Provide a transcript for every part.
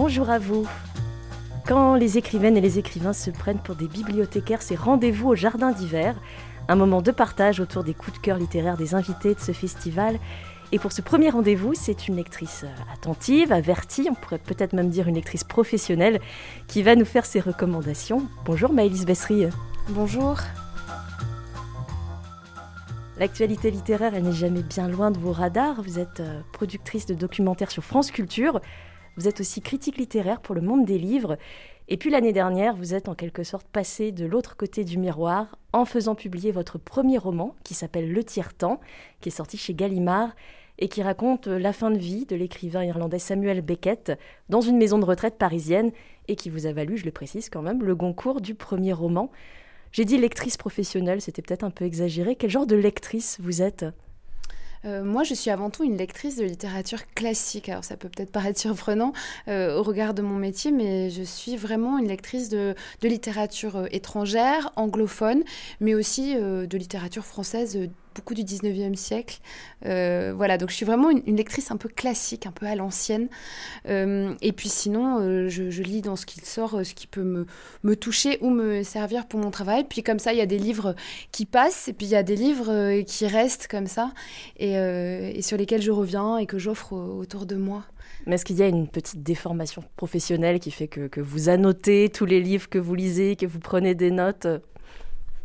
Bonjour à vous. Quand les écrivaines et les écrivains se prennent pour des bibliothécaires, c'est rendez-vous au Jardin d'hiver, un moment de partage autour des coups de cœur littéraires des invités de ce festival. Et pour ce premier rendez-vous, c'est une lectrice attentive, avertie, on pourrait peut-être même dire une lectrice professionnelle, qui va nous faire ses recommandations. Bonjour Maëlys Bessery. Bonjour. L'actualité littéraire, elle n'est jamais bien loin de vos radars. Vous êtes euh, productrice de documentaires sur France Culture. Vous êtes aussi critique littéraire pour le monde des livres. Et puis l'année dernière, vous êtes en quelque sorte passé de l'autre côté du miroir en faisant publier votre premier roman qui s'appelle Le Tiers-Temps, qui est sorti chez Gallimard et qui raconte la fin de vie de l'écrivain irlandais Samuel Beckett dans une maison de retraite parisienne et qui vous a valu, je le précise quand même, le Goncourt du premier roman. J'ai dit lectrice professionnelle, c'était peut-être un peu exagéré. Quel genre de lectrice vous êtes? Euh, moi, je suis avant tout une lectrice de littérature classique. Alors, ça peut peut-être paraître surprenant euh, au regard de mon métier, mais je suis vraiment une lectrice de, littérature euh, étrangère, anglophone, mais aussi de littérature française beaucoup du 19e siècle. Euh, voilà, donc je suis vraiment une, lectrice un peu classique, un peu à l'ancienne. Euh, et puis sinon, euh, je, lis dans ce qu'il sort, ce qui peut me, me toucher ou me servir pour mon travail. Puis comme ça, il y a des livres qui passent, et puis il y a des livres qui restent comme ça, et, et sur lesquels je reviens et que j'offre autour de moi. Mais est-ce qu'il y a une petite déformation professionnelle qui fait que, que vous annotez tous les livres que vous lisez, que vous prenez des notes?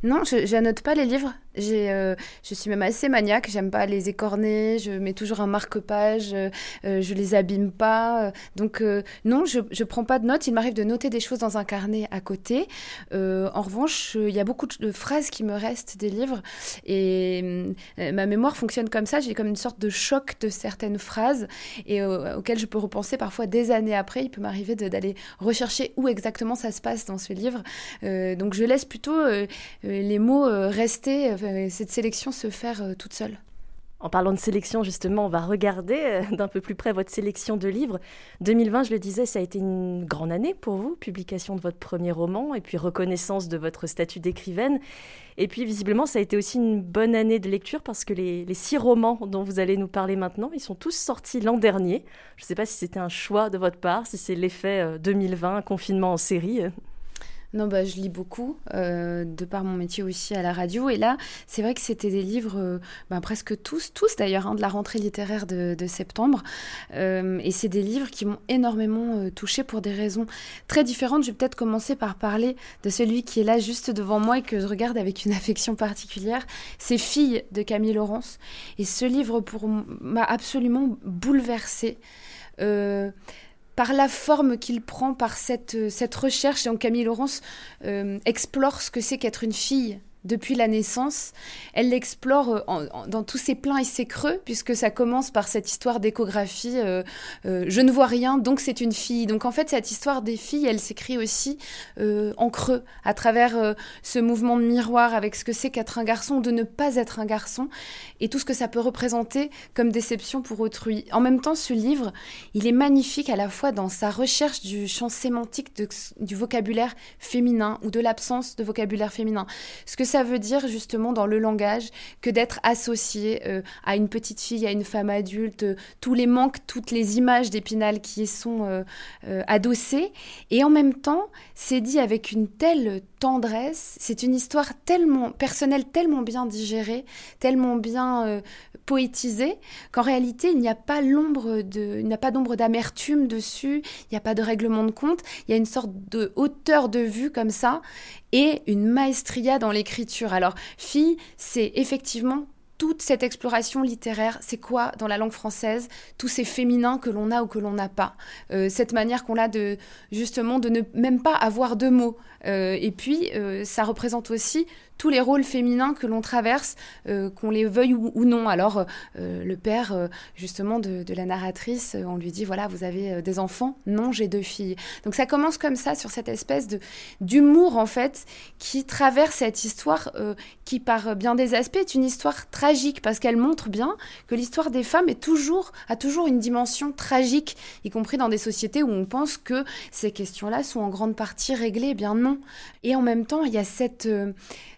Non, je n'annote pas les livres. Euh, je suis même assez maniaque, j'aime pas les écorner, je mets toujours un marque-page, euh, euh, je les abîme pas. donc non, je, je prends pas de notes. Il m'arrive de noter des choses dans un carnet à côté. en revanche, il y a beaucoup de phrases qui me restent des livres et ma mémoire fonctionne comme ça. J'ai comme une sorte de choc de certaines phrases et auxquelles je peux repenser parfois des années après. Il peut m'arriver d'aller rechercher où exactement ça se passe dans ce livre. donc je laisse plutôt les mots rester cette sélection se faire euh, toute seule. En parlant de sélection, justement, on va regarder euh, d'un peu plus près votre sélection de livres. 2020, je le disais, ça a été une grande année pour vous, publication de votre premier roman et puis reconnaissance de votre statut d'écrivaine. Et puis, visiblement, ça a été aussi une bonne année de lecture parce que les, les six romans dont vous allez nous parler maintenant, ils sont tous sortis l'an dernier. Je ne sais pas si c'était un choix de votre part, si c'est l'effet 2020, euh, confinement en série. Non, bah, je lis beaucoup, euh, de par mon métier aussi à la radio. Et là, c'est vrai que c'était des livres, euh, bah, presque tous, tous d'ailleurs, hein, de la rentrée littéraire de, septembre. Euh, et c'est des livres qui m'ont énormément touchée pour des raisons très différentes. Je vais peut-être commencer par parler de celui qui est là juste devant moi et que je regarde avec une affection particulière. C'est Filles de Camille Laurence. Et ce livre m'a absolument bouleversée par la forme qu'il prend, par cette, cette recherche. Donc Camille Laurence euh, explore ce que c'est qu'être une fille depuis la naissance. Elle l'explore euh, dans tous ses pleins et ses creux, puisque ça commence par cette histoire d'échographie. Euh, euh, je ne vois rien, donc c'est une fille. Donc en fait, cette histoire des filles, elle s'écrit aussi en creux, à travers ce mouvement de miroir avec ce que c'est qu'être un garçon de ne pas être un garçon, et tout ce que ça peut représenter comme déception pour autrui. En même temps, ce livre, il est magnifique à la fois dans sa recherche du champ sémantique du vocabulaire féminin ou de l'absence de vocabulaire féminin. Ce que ça veut dire justement dans le langage que d'être associé euh, à une petite fille, à une femme adulte, euh, tous les manques, toutes les images d'Épinal qui y sont euh, adossées. Et en même temps, c'est dit avec une telle tendresse, c'est une histoire tellement personnelle, tellement bien digérée, tellement bien poétisée, qu'en réalité, il n'y a pas l'ombre de, il n'y a pas d'ombre d'amertume dessus, il n'y a pas de règlement de compte, il y a une sorte de hauteur de vue comme ça, et une maestria dans l'écriture. Alors, fille, c'est effectivement toute cette exploration littéraire, c'est quoi dans la langue française tous ces féminins que l'on a ou que l'on n'a pas, euh, cette manière qu'on a de justement de ne même pas avoir de mots. Euh, et puis euh, ça représente aussi tous les rôles féminins que l'on traverse, qu'on les veuille ou, non. Alors le père justement de, la narratrice, on lui dit voilà vous avez des enfants, non j'ai deux filles. Donc ça commence comme ça sur cette espèce d'humour en fait qui traverse cette histoire qui par bien des aspects est une histoire tragique parce qu'elle montre bien que l'histoire des femmes a toujours une dimension tragique, y compris dans des sociétés où on pense que ces questions-là sont en grande partie réglées. Eh bien non. Et en même temps, il y a cette, euh,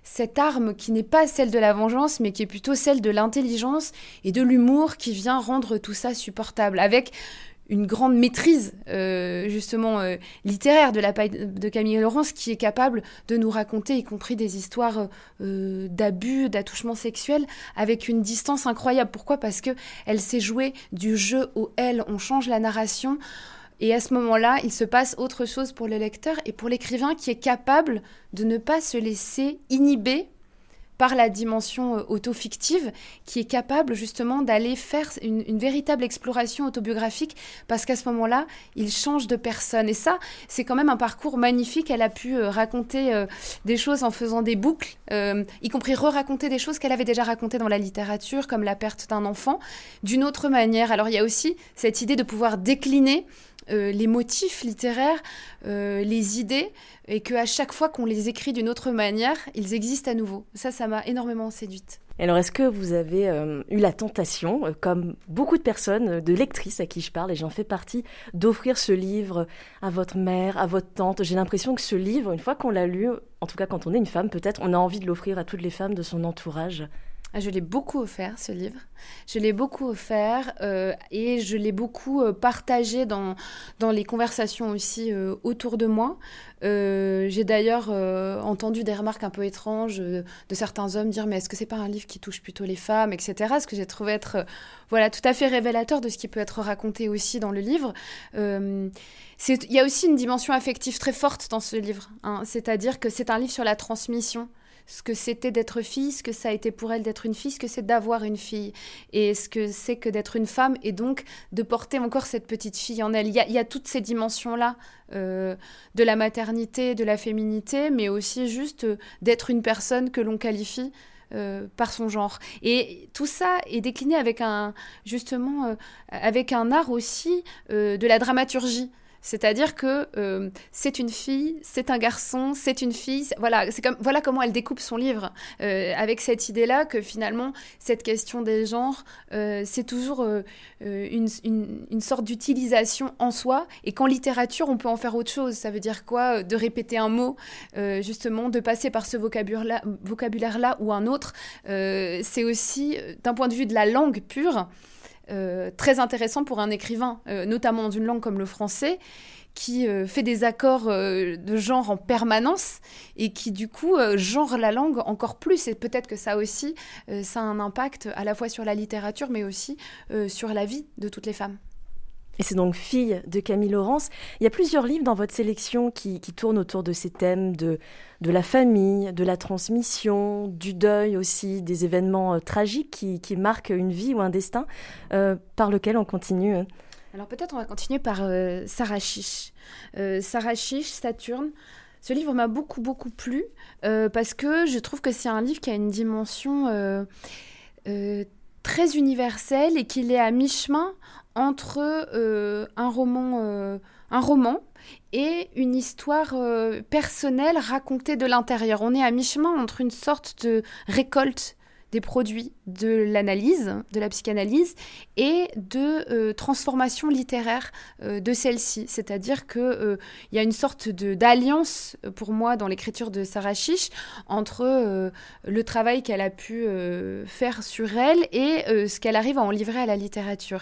cette arme qui n'est pas celle de la vengeance, mais qui est plutôt celle de l'intelligence et de l'humour qui vient rendre tout ça supportable. Avec une grande maîtrise euh, justement euh, littéraire de la de Camille Laurence qui est capable de nous raconter y compris des histoires euh, d'abus, d'attouchements sexuels avec une distance incroyable. Pourquoi? Parce que elle s'est jouée du jeu au elle, on change la narration et à ce moment-là, il se passe autre chose pour le lecteur et pour l'écrivain qui est capable de ne pas se laisser inhiber par la dimension euh, auto-fictive, qui est capable justement d'aller faire une, véritable exploration autobiographique, parce qu'à ce moment-là, il change de personne. Et ça, c'est quand même un parcours magnifique. Elle a pu euh, raconter euh, des choses en faisant des boucles, y compris re-raconter des choses qu'elle avait déjà racontées dans la littérature, comme la perte d'un enfant, d'une autre manière. Alors il y a aussi cette idée de pouvoir décliner les motifs littéraires, les idées, et qu'à chaque fois qu'on les écrit d'une autre manière, ils existent à nouveau. Ça, ça m'a énormément séduite. Alors, est-ce que vous avez euh, eu la tentation, euh, comme beaucoup de personnes, euh, de lectrices à qui je parle, et j'en fais partie, d'offrir ce livre à votre mère, à votre tante? J'ai l'impression que ce livre, une fois qu'on l'a lu, en tout cas quand on est une femme peut-être, on a envie de l'offrir à toutes les femmes de son entourage. Ah, je l'ai beaucoup offert, ce livre. Je l'ai beaucoup offert euh, et je l'ai beaucoup euh, partagé dans, dans les conversations aussi euh, autour de moi. J'ai d'ailleurs entendu des remarques un peu étranges de certains hommes dire mais est-ce que c'est pas un livre qui touche plutôt les femmes, etc. Ce que j'ai trouvé être voilà tout à fait révélateur de ce qui peut être raconté aussi dans le livre. il y a aussi une dimension affective très forte dans ce livre. Hein. C'est-à-dire que c'est un livre sur la transmission ce que c'était d'être fille, ce que ça a été pour elle d'être une fille, ce que c'est d'avoir une fille, et ce que c'est que d'être une femme, et donc de porter encore cette petite fille en elle. Il y a, toutes ces dimensions-là euh, de la maternité, de la féminité, mais aussi juste euh, d'être une personne que l'on qualifie euh, par son genre. Et tout ça est décliné avec un, justement, avec un art aussi de la dramaturgie. C'est-à-dire que euh, c'est une fille, c'est un garçon, c'est une fille. Voilà, c'est comme voilà comment elle découpe son livre euh, avec cette idée-là que finalement cette question des genres, euh, c'est toujours une, une, sorte d'utilisation en soi. Et qu'en littérature, on peut en faire autre chose. Ça veut dire quoi De répéter un mot, justement, de passer par ce vocabulaire-là vocabulaire ou un autre. c'est aussi, d'un point de vue de la langue pure, euh, très intéressant pour un écrivain, euh, notamment dans une langue comme le français, qui euh, fait des accords de genre en permanence et qui du coup genre la langue encore plus. Et peut-être que ça aussi, ça a un impact à la fois sur la littérature, mais aussi sur la vie de toutes les femmes. Et c'est donc Fille de Camille Laurence. Il y a plusieurs livres dans votre sélection qui, tournent autour de ces thèmes de, de la famille, de la transmission, du deuil aussi, des événements euh, tragiques qui, marquent une vie ou un destin, euh, par lequel on continue. Hein. Alors peut-être on va continuer par euh, Sarah Chiche. Sarah Chiche, Saturne. Ce livre m'a beaucoup beaucoup plu parce que je trouve que c'est un livre qui a une dimension très universelle et qu'il est à mi-chemin entre euh, un roman, euh, un roman et une histoire euh, personnelle racontée de l'intérieur. On est à mi-chemin entre une sorte de récolte produits de l'analyse, de la psychanalyse, et de euh, transformation littéraire euh, de celle-ci. C'est-à-dire qu'il euh, y a une sorte d'alliance, pour moi, dans l'écriture de Sarah Chiche, entre le travail qu'elle a pu faire sur elle et ce qu'elle arrive à en livrer à la littérature.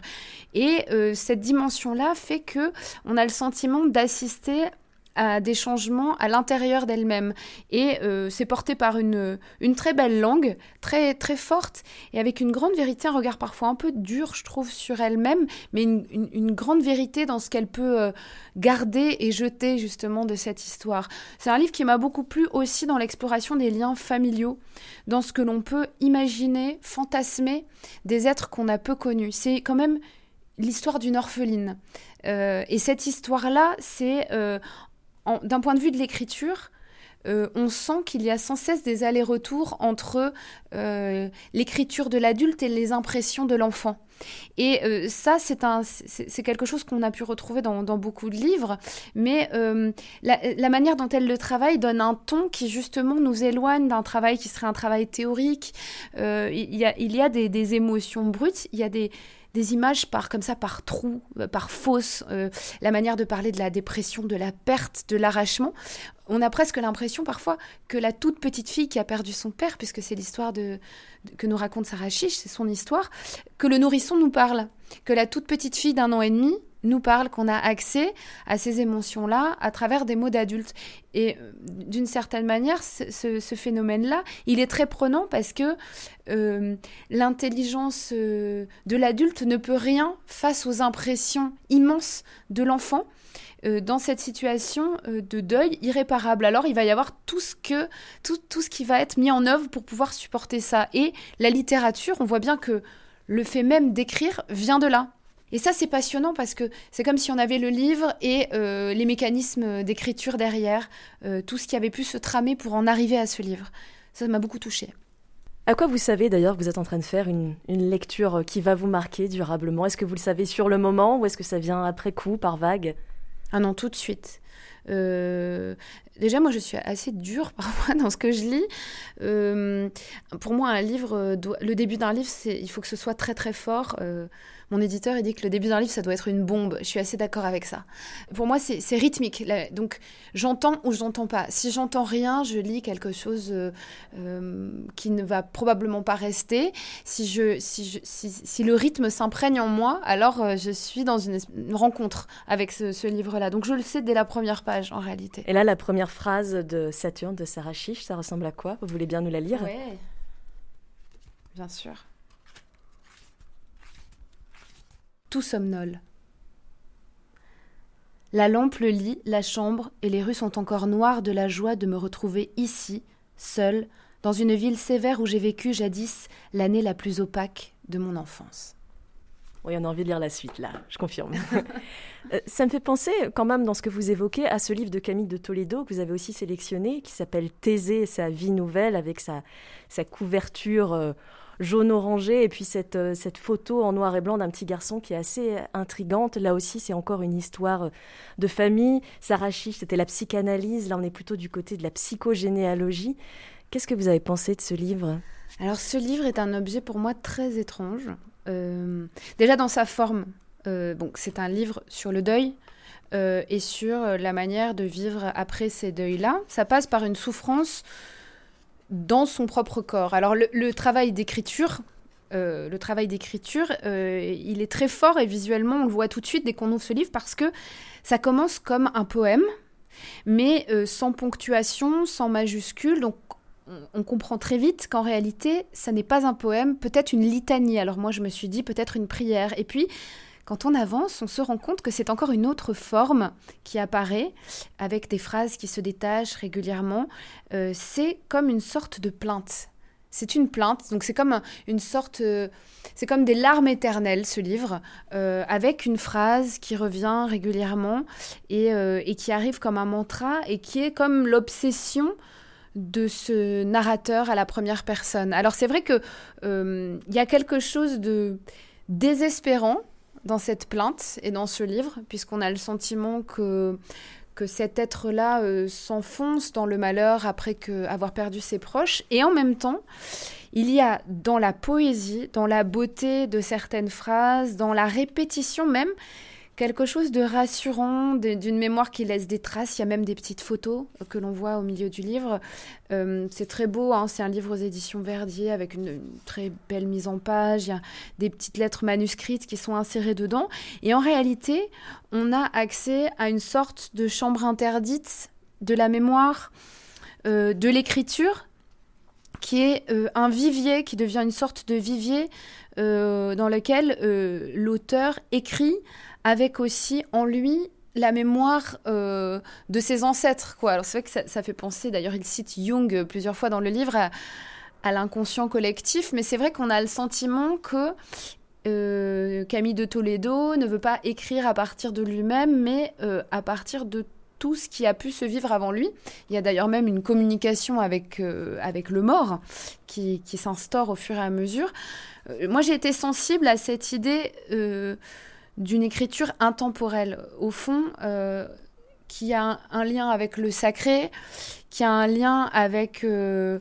Et cette dimension-là fait que on a le sentiment d'assister à des changements à l'intérieur d'elle-même. Et euh, c'est porté par une, une très belle langue, très, très forte, et avec une grande vérité, un regard parfois un peu dur, je trouve, sur elle-même, mais une, une, grande vérité dans ce qu'elle peut euh, garder et jeter justement de cette histoire. C'est un livre qui m'a beaucoup plu aussi dans l'exploration des liens familiaux, dans ce que l'on peut imaginer, fantasmer des êtres qu'on a peu connus. C'est quand même l'histoire d'une orpheline. Euh, et cette histoire-là, c'est d'un point de vue de l'écriture, euh, on sent qu'il y a sans cesse des allers-retours entre euh, l'écriture de l'adulte et les impressions de l'enfant. Et euh, ça, c'est quelque chose qu'on a pu retrouver dans, beaucoup de livres, mais la, manière dont elle le travaille donne un ton qui justement nous éloigne d'un travail qui serait un travail théorique. il, y a, des, des émotions brutes, il y a des des images par comme ça par trous, euh, par fausses, euh, la manière de parler de la dépression, de la perte, de l'arrachement. On a presque l'impression parfois que la toute petite fille qui a perdu son père, puisque c'est l'histoire de, que nous raconte Sarah Chiche, c'est son histoire, que le nourrisson nous parle, que la toute petite fille d'un an et demi nous parle, qu'on a accès à ces émotions-là à travers des mots d'adultes. Et euh, d'une certaine manière, ce, phénomène-là, il est très prenant parce que euh, l'intelligence euh, de l'adulte ne peut rien face aux impressions immenses de l'enfant dans cette situation de deuil irréparable. Alors il va y avoir tout ce, que, tout, tout ce qui va être mis en œuvre pour pouvoir supporter ça. Et la littérature, on voit bien que le fait même d'écrire vient de là. Et ça, c'est passionnant parce que c'est comme si on avait le livre et euh, les mécanismes d'écriture derrière, euh, tout ce qui avait pu se tramer pour en arriver à ce livre. Ça m'a beaucoup touchée. À quoi vous savez d'ailleurs que vous êtes en train de faire une, lecture qui va vous marquer durablement? Est-ce que vous le savez sur le moment ou est-ce que ça vient après coup, par vague? Ah non, tout de suite. Euh, déjà, moi, je suis assez dure parfois dans ce que je lis. pour moi, un livre, le début d'un livre, il faut que ce soit très très fort mon éditeur il dit que le début d'un livre, ça doit être une bombe. Je suis assez d'accord avec ça. Pour moi, c'est rythmique. Donc, j'entends ou je n'entends pas. Si j'entends rien, je lis quelque chose euh, euh, qui ne va probablement pas rester. Si, je, si, si, le rythme s'imprègne en moi, alors euh, je suis dans une, rencontre avec ce, livre-là. Donc, je le sais dès la première page, en réalité. Et là, la première phrase de Saturne de Sarah Chiche, ça ressemble à quoi? Vous voulez bien nous la lire? Oui, bien sûr. Tout. La lampe le lit, la chambre et les rues sont encore noires de la joie de me retrouver ici, seule, dans une ville sévère où j'ai vécu jadis l'année la plus opaque de mon enfance. Oui, on a envie de lire la suite, là, je confirme. Euh, ça me fait penser, quand même, dans ce que vous évoquez, à ce livre de Camille de Toledo que vous avez aussi sélectionné, qui s'appelle Thésée, sa vie nouvelle, avec sa, sa couverture euh, jaune-orangé, et puis cette, euh, cette photo en noir et blanc d'un petit garçon qui est assez intrigante. Là aussi, c'est encore une histoire euh, de famille. Sarah Chiche, c'était la psychanalyse. Là, on est plutôt du côté de la psychogénéalogie. Qu'est-ce que vous avez pensé de ce livre? Alors, ce livre est un objet pour moi très étrange. Euh, déjà dans sa forme. c'est un livre sur le deuil, et sur la manière de vivre après ces deuils-là. Ça passe par une souffrance dans son propre corps. Alors le, travail d'écriture, euh, le travail d'écriture, euh, il est très fort et visuellement on le voit tout de suite dès qu'on ouvre ce livre parce que ça commence comme un poème, mais euh, sans ponctuation, sans majuscule. Donc on comprend très vite qu'en réalité, ça n'est pas un poème, peut-être une litanie. Alors moi je me suis dit peut-être une prière. Et puis quand on avance, on se rend compte que c'est encore une autre forme qui apparaît, avec des phrases qui se détachent régulièrement. Euh, c'est comme une sorte de plainte. C'est une plainte, donc c'est comme une sorte, euh, c'est comme des larmes éternelles ce livre, euh, avec une phrase qui revient régulièrement et, qui arrive comme un mantra et qui est comme l'obsession de ce narrateur à la première personne. Alors c'est vrai que il y a quelque chose de désespérant dans cette plainte et dans ce livre, puisqu'on a le sentiment que, que cet être-là euh, s'enfonce dans le malheur après avoir perdu ses proches. Et en même temps, il y a dans la poésie, dans la beauté de certaines phrases, dans la répétition même, quelque chose de rassurant, d'une mémoire qui laisse des traces. Il y a même des petites photos que l'on voit au milieu du livre. Euh, c'est très beau, hein. c'est un livre aux éditions Verdier avec une, très belle mise en page. Il y a des petites lettres manuscrites qui sont insérées dedans. Et en réalité, on a accès à une sorte de chambre interdite de la mémoire, euh, de l'écriture, qui est euh, un vivier, qui devient une sorte de vivier dans lequel l'auteur écrit avec aussi en lui la mémoire euh, de ses ancêtres. Quoi. Alors c'est vrai que ça, fait penser, d'ailleurs il cite Jung plusieurs fois dans le livre, à, l'inconscient collectif, mais c'est vrai qu'on a le sentiment que euh, Camille de Toledo ne veut pas écrire à partir de lui-même, mais euh, à partir de tout ce qui a pu se vivre avant lui. Il y a d'ailleurs même une communication avec, avec le mort qui, qui s'instaure au fur et à mesure. moi j'ai été sensible à cette idée d'une écriture intemporelle, au fond, euh, qui a un, lien avec le sacré, qui a un lien avec euh,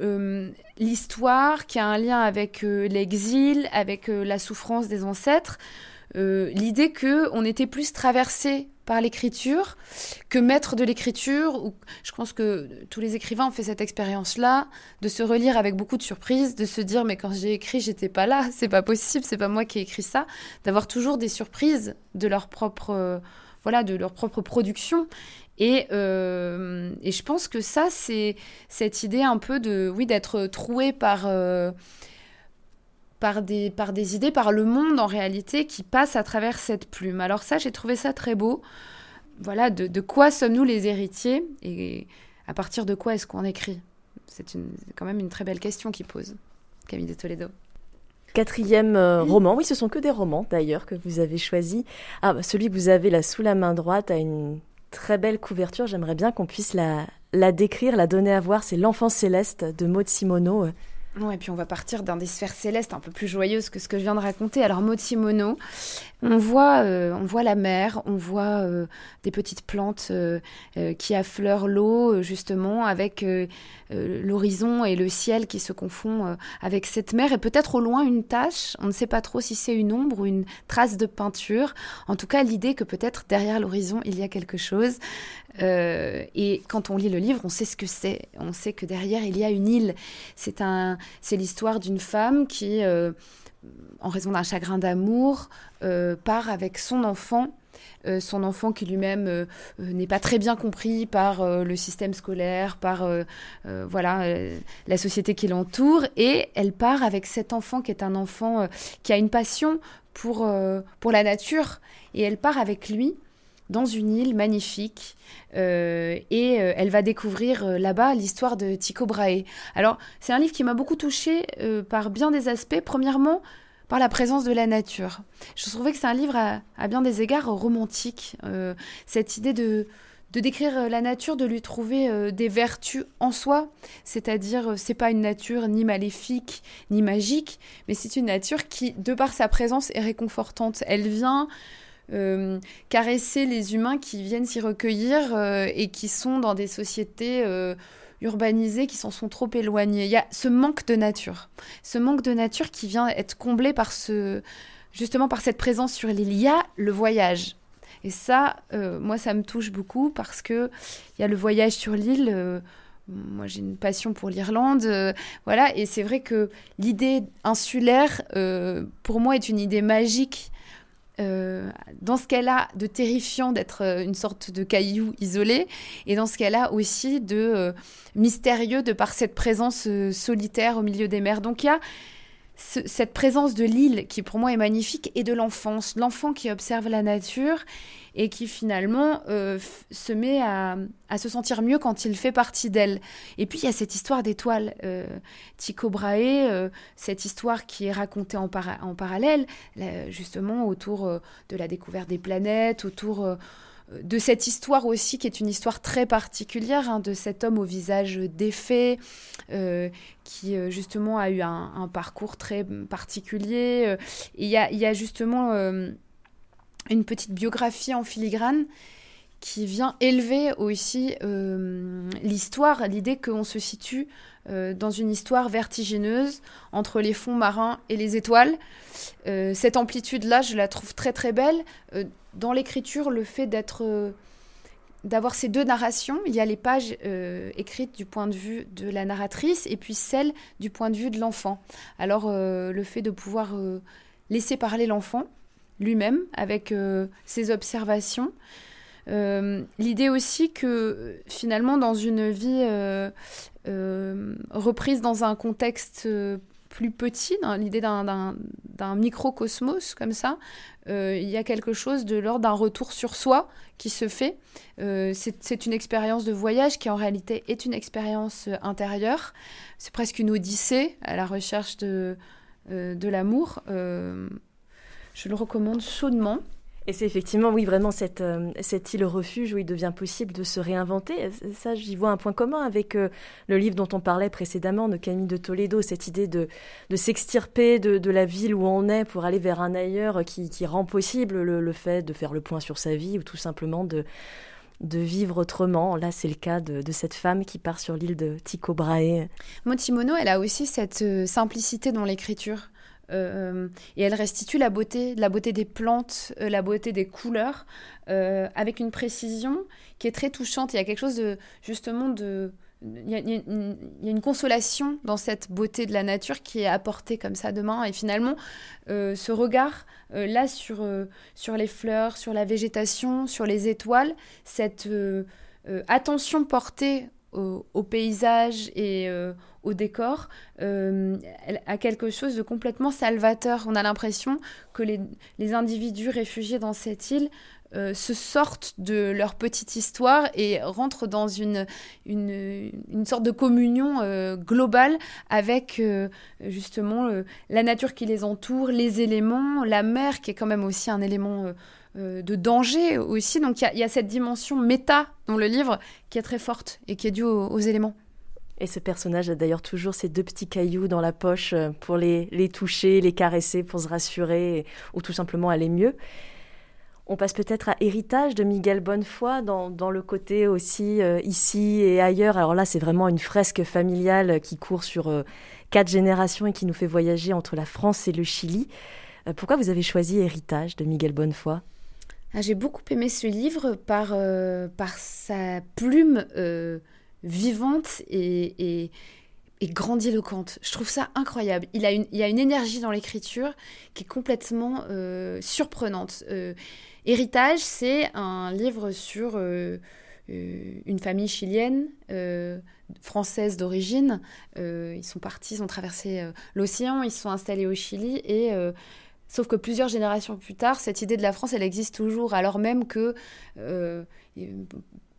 euh, l'histoire, qui a un lien avec l'exil, avec la souffrance des ancêtres. L'idée que on était plus traversé par l'écriture que maître de l'écriture. Je pense que tous les écrivains ont fait cette expérience-là, de se relire avec beaucoup de surprises, de se dire mais quand j'ai écrit, j'étais pas là, c'est pas possible, c'est pas moi qui ai écrit ça, d'avoir toujours des surprises de leur propre, euh, voilà, de leur propre production. Et, euh, et je pense que ça, c'est cette idée un peu de, oui, d'être troué par euh, par des, par des idées, par le monde en réalité qui passe à travers cette plume. Alors ça, j'ai trouvé ça très beau. Voilà, de, quoi sommes-nous les héritiers et à partir de quoi est-ce qu'on écrit? C'est quand même une très belle question qu'il pose, Camille de Toledo. Quatrième euh, roman, oui, ce sont que des romans d'ailleurs que vous avez choisis. Ah, bah, celui que vous avez là sous la main droite a une très belle couverture. J'aimerais bien qu'on puisse la, la décrire, la donner à voir. C'est L'enfant céleste de Maud Simoneau. Ouais, et puis on va partir dans des sphères célestes un peu plus joyeuses que ce que je viens de raconter. Alors Motimono, on voit, euh, on voit la mer, on voit euh, des petites plantes euh, qui affleurent l'eau justement avec l'horizon et le ciel qui se confond avec cette mer et peut-être au loin une tache. On ne sait pas trop si c'est une ombre ou une trace de peinture. En tout cas, l'idée que peut-être derrière l'horizon il y a quelque chose. Et quand on lit le livre, on sait ce que c'est. On sait que derrière il y a une île. C'est l'histoire d'une femme qui, euh, en raison d'un chagrin d'amour, euh, part avec son enfant. Euh, son enfant qui lui-même n'est pas très bien compris par le système scolaire, par voilà la société qui l'entoure, et elle part avec cet enfant qui est un enfant qui a une passion pour, pour la nature, et elle part avec lui dans une île magnifique euh, et euh, elle va découvrir euh, là-bas l'histoire de Tycho Brahe. Alors c'est un livre qui m'a beaucoup touchée par bien des aspects. Premièrement, par la présence de la nature. Je trouvais que c'est un livre à, bien des égards romantique. cette idée de, de décrire la nature, de lui trouver des vertus en soi, c'est-à-dire c'est pas une nature ni maléfique ni magique, mais c'est une nature qui, de par sa présence, est réconfortante. Elle vient euh, caresser les humains qui viennent s'y recueillir euh, et qui sont dans des sociétés euh, urbanisées qui s'en sont trop éloignées. Il y a ce manque de nature, ce manque de nature qui vient être comblé par ce, justement par cette présence sur l'île. Il y a le voyage. Et ça, moi, ça me touche beaucoup parce que il y a le voyage sur l'île. moi, j'ai une passion pour l'Irlande, voilà, et c'est vrai que l'idée insulaire, pour moi, est une idée magique euh, dans ce qu'elle a de terrifiant d'être euh, une sorte de caillou isolé, et dans ce qu'elle a aussi de euh, mystérieux de par cette présence solitaire au milieu des mers. Donc il y a cette présence de l'île qui pour moi est magnifique et de l'enfance, l'enfant qui observe la nature et qui finalement euh, se met à, se sentir mieux quand il fait partie d'elle. Et puis il y a cette histoire d'étoiles, euh, Tycho Brahe, euh, cette histoire qui est racontée en, parallèle, justement autour de la découverte des planètes, autour de cette histoire aussi qui est une histoire très particulière hein, de cet homme au visage défait euh, qui euh, justement a eu un, parcours très particulier. Il y, a, justement euh, une petite biographie en filigrane qui vient élever aussi l'histoire, l'idée qu'on se situe dans une histoire vertigineuse entre les fonds marins et les étoiles. cette amplitude-là, je la trouve très très belle dans l'écriture, le fait euh, d'avoir ces deux narrations, il y a les pages euh, écrites du point de vue de la narratrice et puis celles du point de vue de l'enfant. Alors euh, le fait de pouvoir laisser parler l'enfant lui-même avec ses observations. L'idée aussi que finalement dans une vie reprise dans un contexte plus petit, l'idée d'un microcosmos comme ça, euh, il y a quelque chose de l'ordre d'un retour sur soi qui se fait. Euh, c'est une expérience de voyage qui en réalité est une expérience euh, intérieure. C'est presque une odyssée à la recherche de, de l'amour. Je le recommande chaudement. Et c'est effectivement, oui, vraiment cette, euh, cette île refuge où il devient possible de se réinventer. Ça, j'y vois un point commun avec euh, le livre dont on parlait précédemment de Camille de Toledo, cette idée de, de s'extirper de, de, la ville où on est pour aller vers un ailleurs qui, qui rend possible le, le, fait de faire le point sur sa vie ou tout simplement de, de vivre autrement. Là, c'est le cas de, de, cette femme qui part sur l'île de Tycho Brahe. Motimono, elle a aussi cette euh, simplicité dans l'écriture. Et elle restitue la beauté, la beauté des plantes, la beauté des couleurs, avec une précision qui est très touchante. Il y a quelque chose de justement de il y, a, une, consolation dans cette beauté de la nature qui est apportée comme ça demain. Et finalement, euh, ce regard euh, là sur, euh, sur les fleurs, sur la végétation, sur les étoiles, cette attention portée au, paysage et au décor, elle a quelque chose de complètement salvateur. On a l'impression que les, les individus réfugiés dans cette île euh, se sortent de leur petite histoire et rentrent dans une, une, sorte de communion euh, globale avec euh, justement la nature qui les entoure, les éléments, la mer qui est quand même aussi un élément de danger aussi. Donc il y, a cette dimension méta dans le livre qui est très forte et qui est due aux, éléments. Et ce personnage a d'ailleurs toujours ces deux petits cailloux dans la poche pour les, toucher, les caresser, pour se rassurer ou tout simplement aller mieux. On passe peut-être à Héritage de Miguel Bonnefoy dans, le côté aussi euh, ici et ailleurs. Alors là, c'est vraiment une fresque familiale qui court sur euh, quatre générations et qui nous fait voyager entre la France et le Chili. Euh, pourquoi vous avez choisi Héritage de Miguel Bonnefoy? J'ai beaucoup aimé ce livre par, par sa plume vivante et, grandiloquente. Je trouve ça incroyable. Il, a une, il y a une énergie dans l'écriture qui est complètement surprenante. Héritage, c'est un livre sur euh, euh, une famille chilienne, euh, française d'origine. ils sont partis, ils ont traversé l'océan, ils se sont installés au Chili et Sauf que plusieurs générations plus tard, cette idée de la France, elle existe toujours, alors même que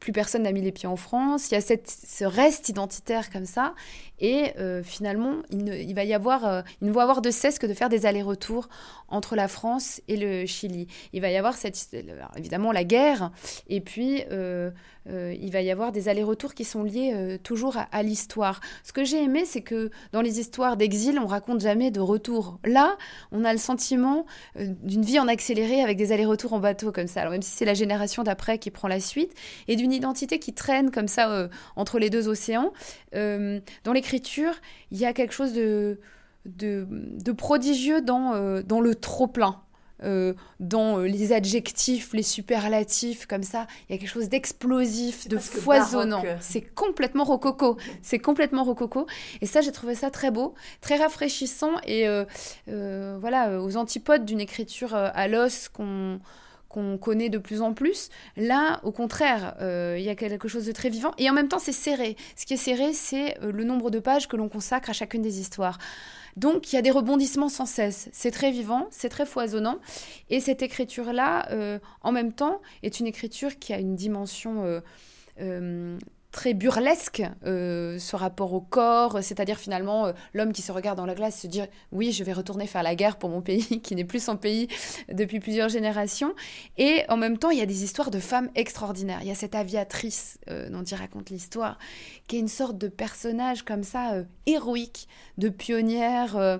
plus personne n'a mis les pieds en France. Il y a ce reste identitaire comme ça. Et euh, finalement, il, ne, va y avoir, euh, il ne va avoir de cesse que de faire des allers-retours entre la France et le Chili. Il va y avoir évidemment la guerre, et puis euh, il va y avoir des allers-retours qui sont liés toujours à, l'histoire. Ce que j'ai aimé, c'est que dans les histoires d'exil, on raconte jamais de retour. Là, on a le sentiment d'une vie en accéléré avec des allers-retours en bateau comme ça. Alors même si c'est la génération d'après qui prend la suite, et d'une identité qui traîne comme ça entre les deux océans, dans les il y a quelque chose de, de, prodigieux dans, euh, dans le trop-plein. Euh, dans euh, les adjectifs, les superlatifs, comme ça. Il y a quelque chose d'explosif, de foisonnant. C'est complètement rococo. C'est complètement rococo. Et ça, j'ai trouvé ça très beau, très rafraîchissant et voilà, aux antipodes d'une écriture à l'os qu'on qu'on connaît de plus en plus. Là, au contraire, euh, il y a quelque chose de très vivant. Et en même temps, c'est serré. Ce qui est serré, c'est euh, le nombre de pages que l'on consacre à chacune des histoires. Donc, il y a des rebondissements sans cesse. C'est très vivant, c'est très foisonnant. Et cette écriture-là, euh, en même temps, est une écriture qui a une dimension très burlesque euh, ce rapport au corps, c'est-à-dire finalement euh, l'homme qui se regarde dans la glace se dire oui je vais retourner faire la guerre pour mon pays qui n'est plus son pays depuis plusieurs générations. Et en même temps il y a des histoires de femmes extraordinaires. Il y a cette aviatrice euh, dont il raconte l'histoire qui est une sorte de personnage comme ça héroïque de pionnière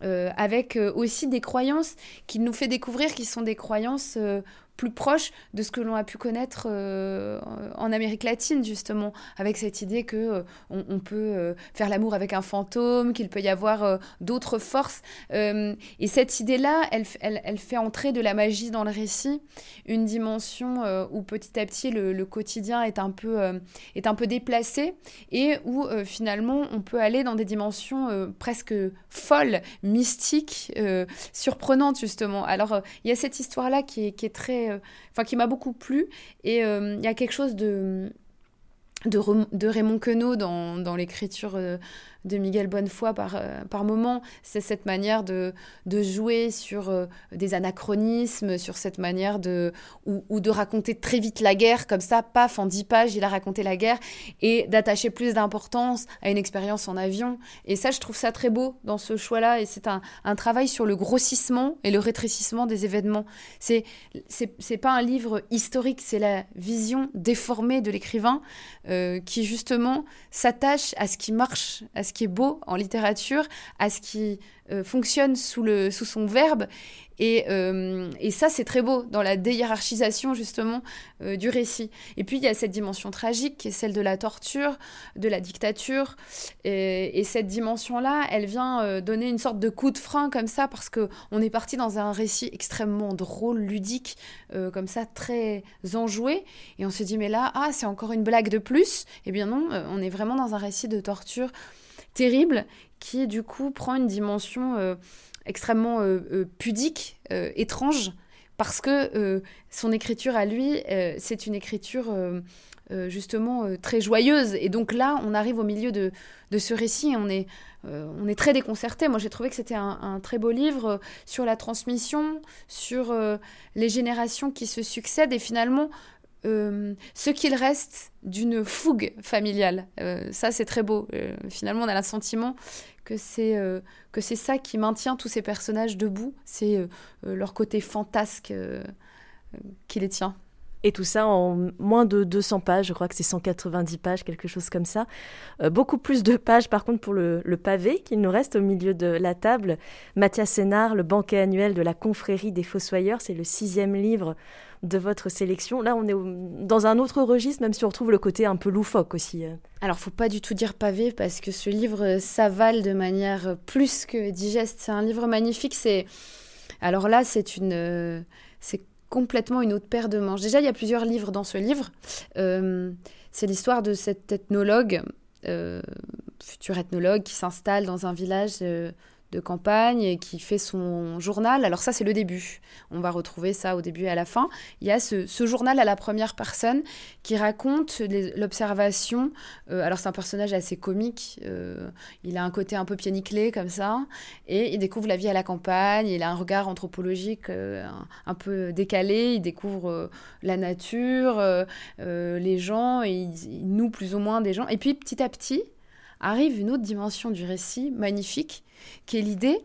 avec aussi des croyances qu'il nous fait découvrir qui sont des croyances plus proche de ce que l'on a pu connaître euh, en Amérique latine justement avec cette idée que euh, on, peut euh, faire l'amour avec un fantôme qu'il peut y avoir d'autres forces. Et cette idée là elle, elle, fait entrer de la magie dans le récit une dimension où petit à petit le, quotidien est un peu est un peu déplacé et où finalement on peut aller dans des dimensions presque folles mystiques surprenantes justement. Alors il y a cette histoire là qui est, qui est très euh, qui m'a beaucoup plu. Et euh, il y a quelque chose de de, Raymond Queneau dans, dans l'écriture euh, de Miguel Bonnefoy par, euh, par moment. C'est cette manière de, de jouer sur euh, des anachronismes, sur cette manière de. Ou, ou, de raconter très vite la guerre, comme ça, paf, en dix pages, il a raconté la guerre, et d'attacher plus d'importance à une expérience en avion. Et ça, je trouve ça très beau dans ce choix-là, et c'est un, un, travail sur le grossissement et le rétrécissement des événements. C'est, c'est, pas un livre historique, c'est la vision déformée de l'écrivain euh, qui, justement, s'attache à ce qui marche, à ce qui est beau en littérature, à ce qui fonctionne sous, le, sous son verbe et, et ça, c'est très beau dans la déhiérarchisation justement du récit. Et puis, il y a cette dimension tragique qui est celle de la torture, de la dictature. Et, et cette dimension-là, elle vient donner une sorte de coup de frein comme ça parce qu'on est parti dans un récit extrêmement drôle, ludique, comme ça, très enjoué. Et on se dit, mais là, ah, c'est encore une blague de plus. Eh bien non, on est vraiment dans un récit de torture terrible qui du coup prend une dimension euh, extrêmement euh, euh, pudique, étrange, parce que son écriture à lui, c'est une écriture justement très joyeuse. Et donc là, on arrive au milieu de, ce récit et on est, on est très déconcerté. Moi, j'ai trouvé que c'était un, très beau livre sur la transmission, sur les générations qui se succèdent et finalement euh, ce qu'il reste d'une fougue familiale. Euh, ça, c'est très beau. Euh, finalement, on a le sentiment que c'est que c'est ça qui maintient tous ces personnages debout. C'est leur côté fantasque qui les tient. Et tout ça en moins de 200 pages, je crois que c'est 190 pages, quelque chose comme ça. Beaucoup plus de pages par contre pour le, pavé qu'il nous reste au milieu de la table. Mathias Sénard, le banquet annuel de la confrérie des Fossoyeurs, c'est le sixième livre de votre sélection. Là, on est dans un autre registre, même si on retrouve le côté un peu loufoque aussi. Alors, faut pas du tout dire pavé parce que ce livre s'avale de manière plus que digeste. C'est un livre magnifique. C'est alors là, c'est une, c'est complètement une autre paire de manches. Déjà, il y a plusieurs livres dans ce livre. Euh, c'est l'histoire de cet ethnologue, euh, futur ethnologue, qui s'installe dans un village euh, de campagne qui fait son journal. Alors ça, c'est le début. On va retrouver ça au début et à la fin. Il y a ce, journal à la première personne qui raconte l'observation. Euh, alors c'est un personnage assez comique. Euh, il a un côté un peu pied comme ça. Et il découvre la vie à la campagne. Il a un regard anthropologique euh, un, peu décalé. Il découvre la nature, les gens. Et il noue plus ou moins des gens. Et puis petit à petit, arrive une autre dimension du récit magnifique, qui est l'idée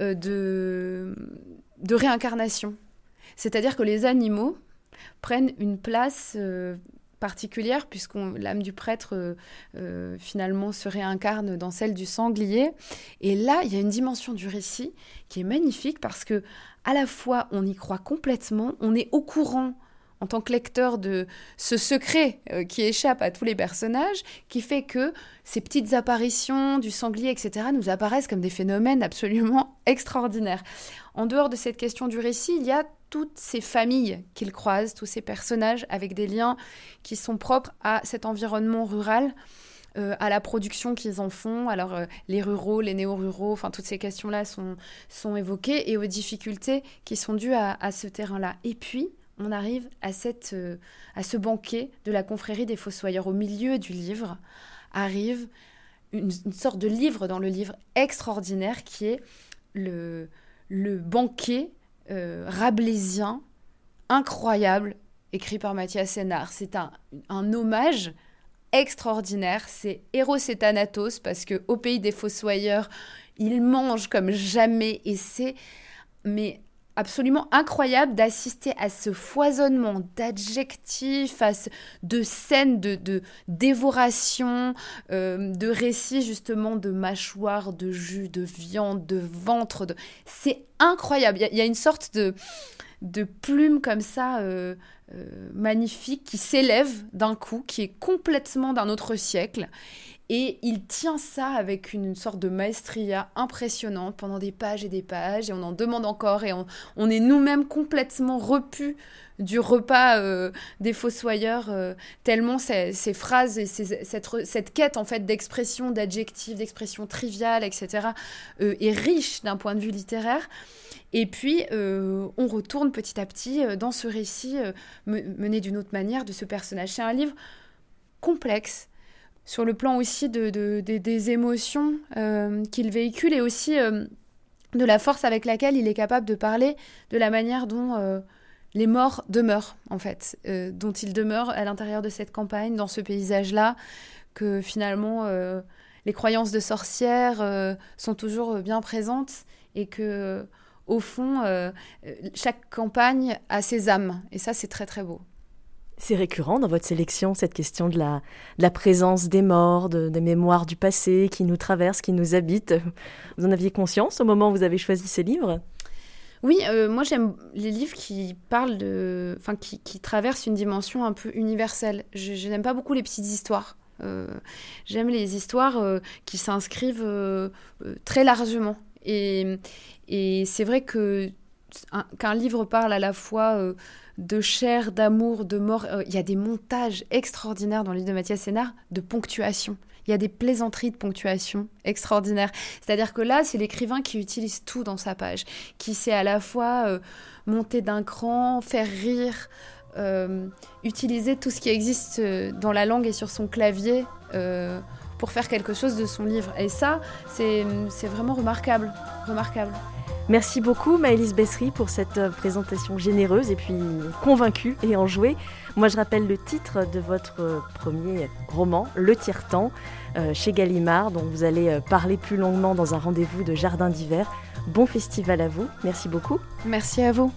euh, de, réincarnation. C'est-à-dire que les animaux prennent une place euh, particulière, puisque l'âme du prêtre euh, finalement se réincarne dans celle du sanglier. Et là, il y a une dimension du récit qui est magnifique parce que à la fois on y croit complètement, on est au courant en tant que lecteur de ce secret euh, qui échappe à tous les personnages, qui fait que ces petites apparitions du sanglier, etc., nous apparaissent comme des phénomènes absolument extraordinaires. En dehors de cette question du récit, il y a toutes ces familles qu'ils croisent, tous ces personnages avec des liens qui sont propres à cet environnement rural. Euh, à la production qu'ils en font. Alors, euh, les ruraux, les néo-ruraux, enfin, toutes ces questions-là sont, sont évoquées et aux difficultés qui sont dues à, à ce terrain-là. Et puis, on arrive à, cette, euh, ce banquet de la confrérie des Fossoyeurs. Au milieu du livre arrive une, sorte de livre dans le livre extraordinaire qui est le, banquet euh, rabelaisien incroyable écrit par Mathias Sénard. C'est un, hommage extraordinaire. C'est Eros et Thanatos parce que au pays des Fossoyeurs, ils mangent comme jamais et c'est mais absolument incroyable d'assister à ce foisonnement d'adjectifs, de scènes de, dévoration, euh, de récits justement de mâchoires, de jus, de viande, de ventre. C'est incroyable. Il y, a une sorte de, de plume comme ça euh, euh, magnifique qui s'élève d'un coup, qui est complètement d'un autre siècle et il tient ça avec une sorte de maestria impressionnante pendant des pages et des pages, et on en demande encore, et on, est nous-mêmes complètement repus du repas euh, des fossoyeurs, euh, tellement ces, phrases et cette, quête en fait d'expression, d'adjectifs, d'expression triviale, etc., euh, est riche d'un point de vue littéraire. Et puis, on retourne petit à petit dans ce récit mené d'une autre manière de ce personnage. C'est un livre complexe, sur le plan aussi de, des émotions euh, qu'il véhicule et aussi euh, de la force avec laquelle il est capable de parler de la manière dont euh, les morts demeurent, en fait, dont ils demeurent à l'intérieur de cette campagne, dans ce paysage-là, que finalement les croyances de sorcières sont toujours bien présentes et que, au fond, chaque campagne a ses âmes. Et ça, c'est très très beau. C'est récurrent dans votre sélection, cette question de la, présence des morts, des mémoires du passé qui nous traversent, qui nous habitent. Vous en aviez conscience au moment où vous avez choisi ces livres? Oui, euh, moi j'aime les livres qui parlent de, enfin qui, traversent une dimension un peu universelle. Je, n'aime pas beaucoup les petites histoires. Euh, j'aime les histoires euh, qui s'inscrivent très largement. Et, et c'est vrai que qu'un livre parle à la fois de chair, d'amour, de mort. Il y a des montages extraordinaires dans le livre de Mathias Sénard de ponctuation il y a des plaisanteries de ponctuation extraordinaires. C'est-à-dire que là, c'est l'écrivain qui utilise tout dans sa page, qui sait à la fois euh, monter d'un cran, faire rire, euh, utiliser tout ce qui existe euh, dans la langue et sur son clavier pour faire quelque chose de son livre. Et ça, c'est vraiment remarquable. remarquable. Merci beaucoup Maëlys Bessery pour cette euh, présentation généreuse et puis convaincue et enjouée. Moi je rappelle le titre de votre euh, premier roman, Le Tiers-Temps, euh, chez Gallimard, dont vous allez parler plus longuement dans un rendez-vous de Jardin d'hiver. Bon festival à vous, merci beaucoup. Merci à vous.